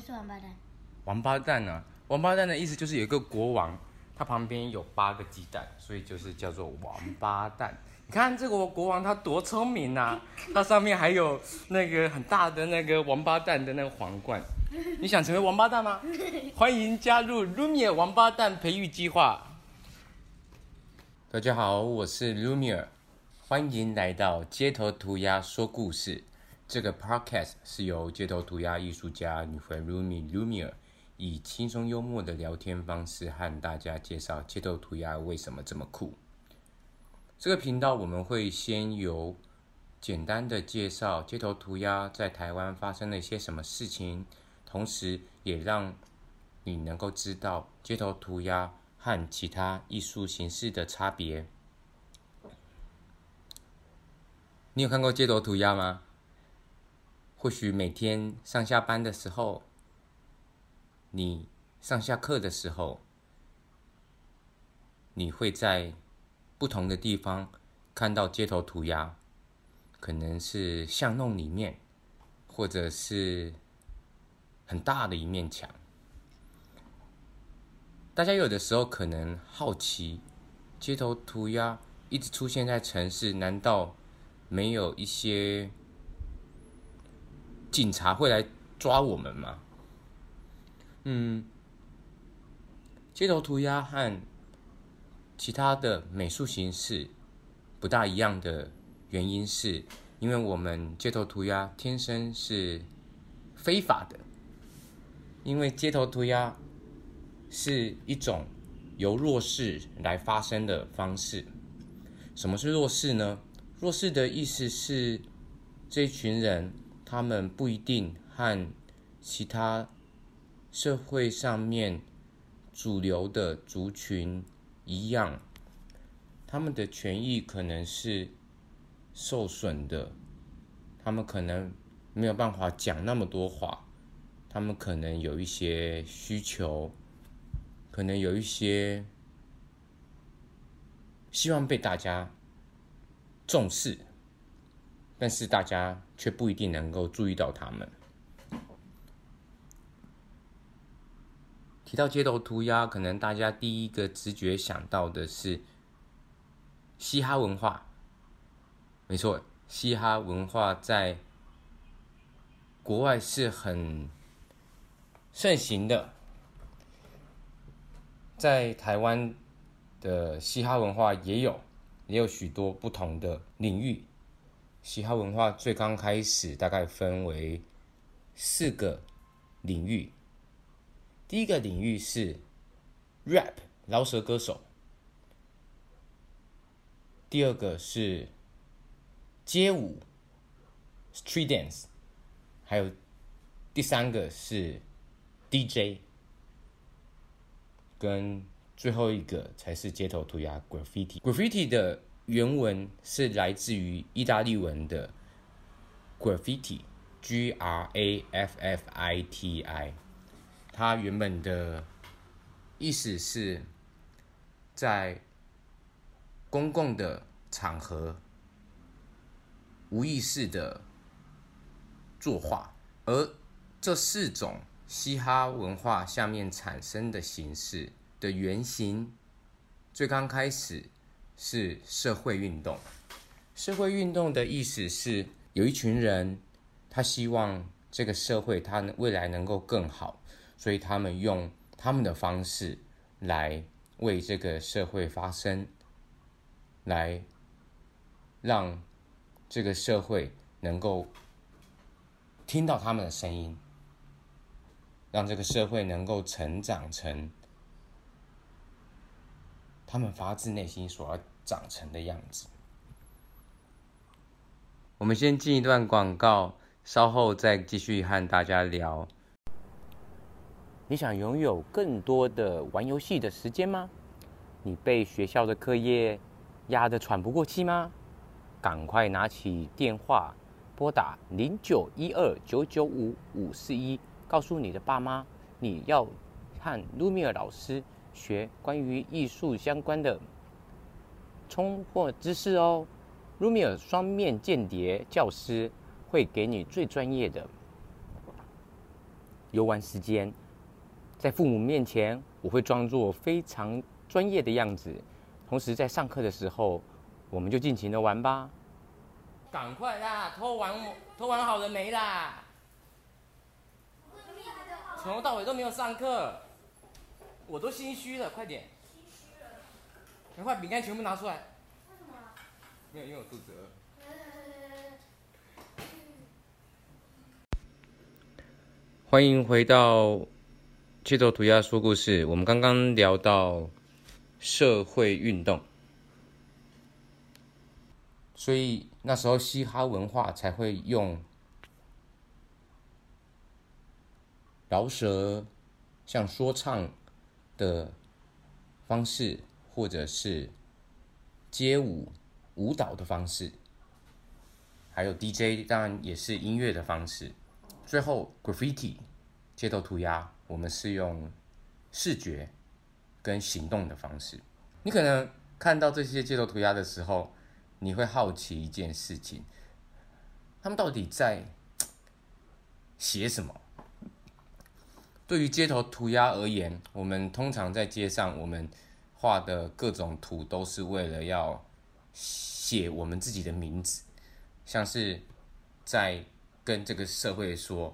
是王八蛋？王八蛋呢、王八蛋的意思就是有一个国王，他旁边有八个鸡蛋，所以就是叫做王八蛋。你看这个国王他多聪明呐、他上面还有那个很大的那个王八蛋的那个皇冠。你想成为王八蛋吗？欢迎加入 Lumia 王八蛋培育计划。大家好，我是 Lumia，欢迎来到街头涂鸦说故事。这个 podcast 是由街头涂鸦艺术家女魂 Lumi Lumia 以轻松幽默的聊天方式和大家介绍街头涂鸦为什么这么酷。这个频道我们会先由简单的介绍街头涂鸦在台湾发生了一些什么事情，同时也让你能够知道街头涂鸦和其他艺术形式的差别。你有看过街头涂鸦吗？或许每天上下班的时候，你上下课的时候，你会在不同的地方看到街头涂鸦，可能是巷弄里面，或者是很大的一面墙。大家有的时候可能好奇，街头涂鸦一直出现在城市，难道没有一些警察会来抓我们吗？嗯，街头涂鸦和其他的美术形式不大一样的原因是，因为我们街头涂鸦天生是非法的，因为街头涂鸦是一种由弱势来发生的方式。什么是弱势呢？弱势的意思是这群人，他们不一定和其他社会上面主流的族群一样，他们的权益可能是受损的，他们可能没有办法讲那么多话，他们可能有一些需求，可能有一些希望被大家重视，但是大家却不一定能够注意到他们。提到街头涂鸦，可能大家第一个直觉想到的是嘻哈文化。没错，嘻哈文化在国外是很盛行的，在台湾的嘻哈文化也有，也有许多不同的领域。嘻哈文化最刚开始大概分为四个领域。第一个领域是 rap 饶舌歌手，第二个是街舞 street dance，还有第三个是 DJ，跟最后一个才是街头涂鸦 graffiti。graffiti 的原文是来自于意大利文的 graffiti，G R A F F I T I。它原本的意思是，在公共的场合无意识的作画，而这四种嘻哈文化下面产生的形式的原型，最刚开始是社会运动。社会运动的意思是，有一群人，他希望这个社会他未来能够更好。所以他们用他们的方式来为这个社会发声，来让这个社会能够听到他们的声音，让这个社会能够成长成他们发自内心所要长成的样子。我们先进一段广告，稍后再继续和大家聊。你想拥有更多的玩游戏的时间吗？你被学校的课业压得喘不过气吗？赶快拿起电话，拨打零九一二九九五五四一，告诉你的爸妈，你要和卢米尔老师学关于艺术相关的冲破知识哦。卢米尔双面间谍教师会给你最专业的游玩时间，在父母面前，我会装作非常专业的样子。同时，在上课的时候，我们就尽情的玩吧。赶快啦，偷玩偷玩好了没啦？从头到尾都没有上课，我都心虚了，快点！心虚了。赶快饼干全部拿出来。为什么？没有，因为我肚子饿。欢迎回到街头涂鸦说故事。我们刚刚聊到社会运动，所以那时候嘻哈文化才会用饶舌、像说唱的方式，或者是街舞舞蹈的方式，还有 DJ，当然也是音乐的方式。最后，graffiti 街头涂鸦，我们是用视觉跟行动的方式。你可能看到这些街头涂鸦的时候，你会好奇一件事情：他们到底在写什么？对于街头涂鸦而言，我们通常在街上，我们画的各种图都是为了要写我们自己的名字，像是在。跟这个社会说，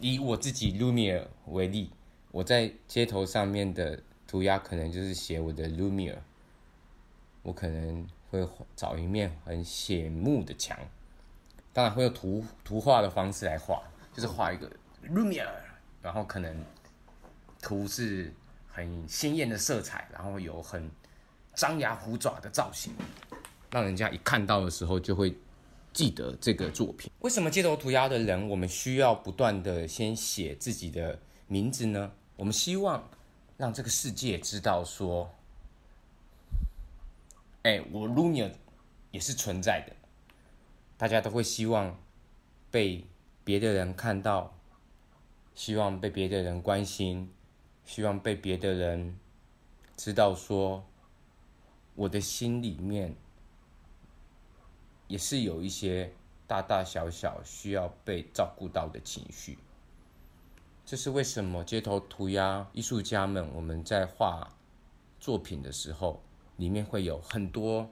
以我自己 Lumiere 为例，我在街头上面的涂鸦可能就是写我的 Lumiere，我可能会找一面很显目的墙，当然会用图图画的方式来画，就是画一个 Lumiere，然后可能图是很鲜艳的色彩，然后有很张牙舞爪的造型，让人家一看到的时候就会。记得这个作品。为什么街头涂鸦的人，我们需要不断的先写自己的名字呢？我们希望让这个世界知道说，哎，我 Lumia 也是存在的。大家都会希望被别的人看到，希望被别的人关心，希望被别的人知道说，我的心里面。也是有一些大大小小需要被照顾到的情绪。这是为什么街头涂鸦艺术家们我们在画作品的时候，里面会有很多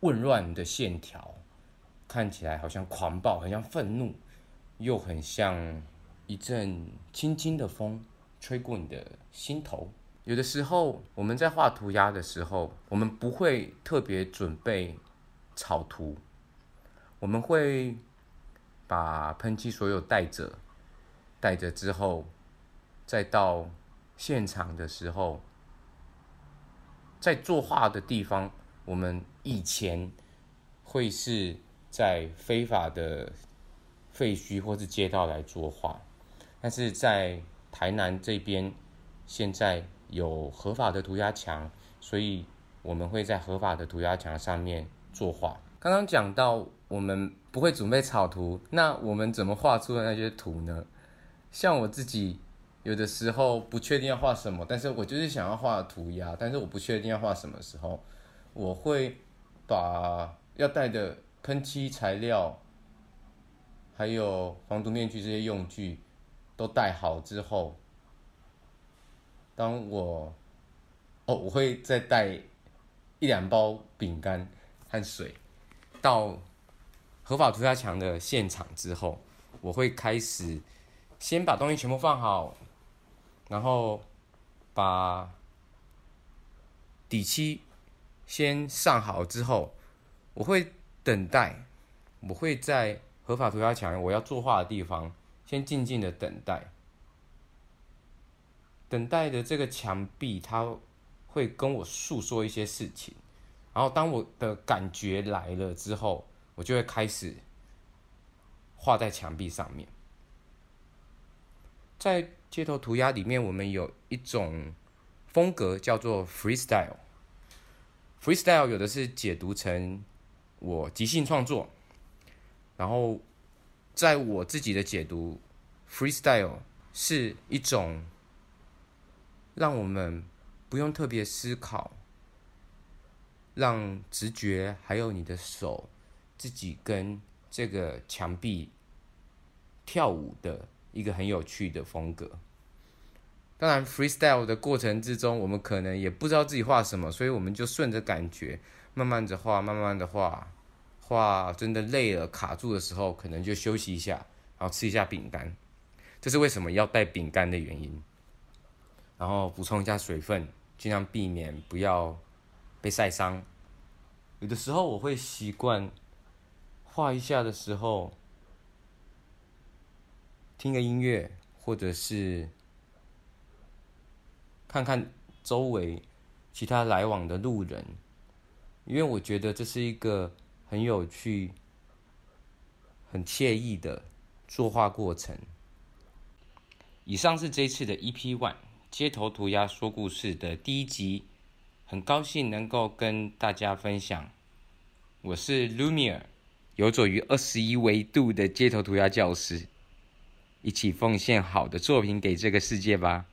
混乱的线条，看起来好像狂暴，很像愤怒，又很像一阵轻轻的风吹过你的心头。有的时候我们在画涂鸦的时候，我们不会特别准备。草图，我们会把喷漆所有带着，带着之后，再到现场的时候，在作画的地方，我们以前会是在非法的废墟或是街道来作画，但是在台南这边，现在有合法的涂鸦墙，所以我们会在合法的涂鸦墙上面。作画，刚刚讲到我们不会准备草图，那我们怎么画出的那些图呢？像我自己有的时候不确定要画什么，但是我就是想要画涂鸦，但是我不确定要画什么时候，我会把要带的喷漆材料，还有防毒面具这些用具都带好之后，当我哦，我会再带一两包饼干。和水到合法涂鸦墙的现场之后，我会开始先把东西全部放好，然后把底漆先上好之后，我会等待，我会在合法涂鸦墙我要作画的地方先静静的等待，等待的这个墙壁，它会跟我诉说一些事情。然后，当我的感觉来了之后，我就会开始画在墙壁上面。在街头涂鸦里面，我们有一种风格叫做 freestyle。freestyle 有的是解读成我即兴创作，然后在我自己的解读，freestyle 是一种让我们不用特别思考。让直觉还有你的手自己跟这个墙壁跳舞的一个很有趣的风格。当然，freestyle 的过程之中，我们可能也不知道自己画什么，所以我们就顺着感觉，慢慢的画，慢慢的画，画真的累了、卡住的时候，可能就休息一下，然后吃一下饼干。这是为什么要带饼干的原因。然后补充一下水分，尽量避免不要被晒伤。有的时候我会习惯画一下的时候听个音乐，或者是看看周围其他来往的路人，因为我觉得这是一个很有趣、很惬意的作画过程。以上是这次的 EP One 街头涂鸦说故事的第一集，很高兴能够跟大家分享。我是 Lumiere，游走于二十一维度的街头涂鸦教师，一起奉献好的作品给这个世界吧。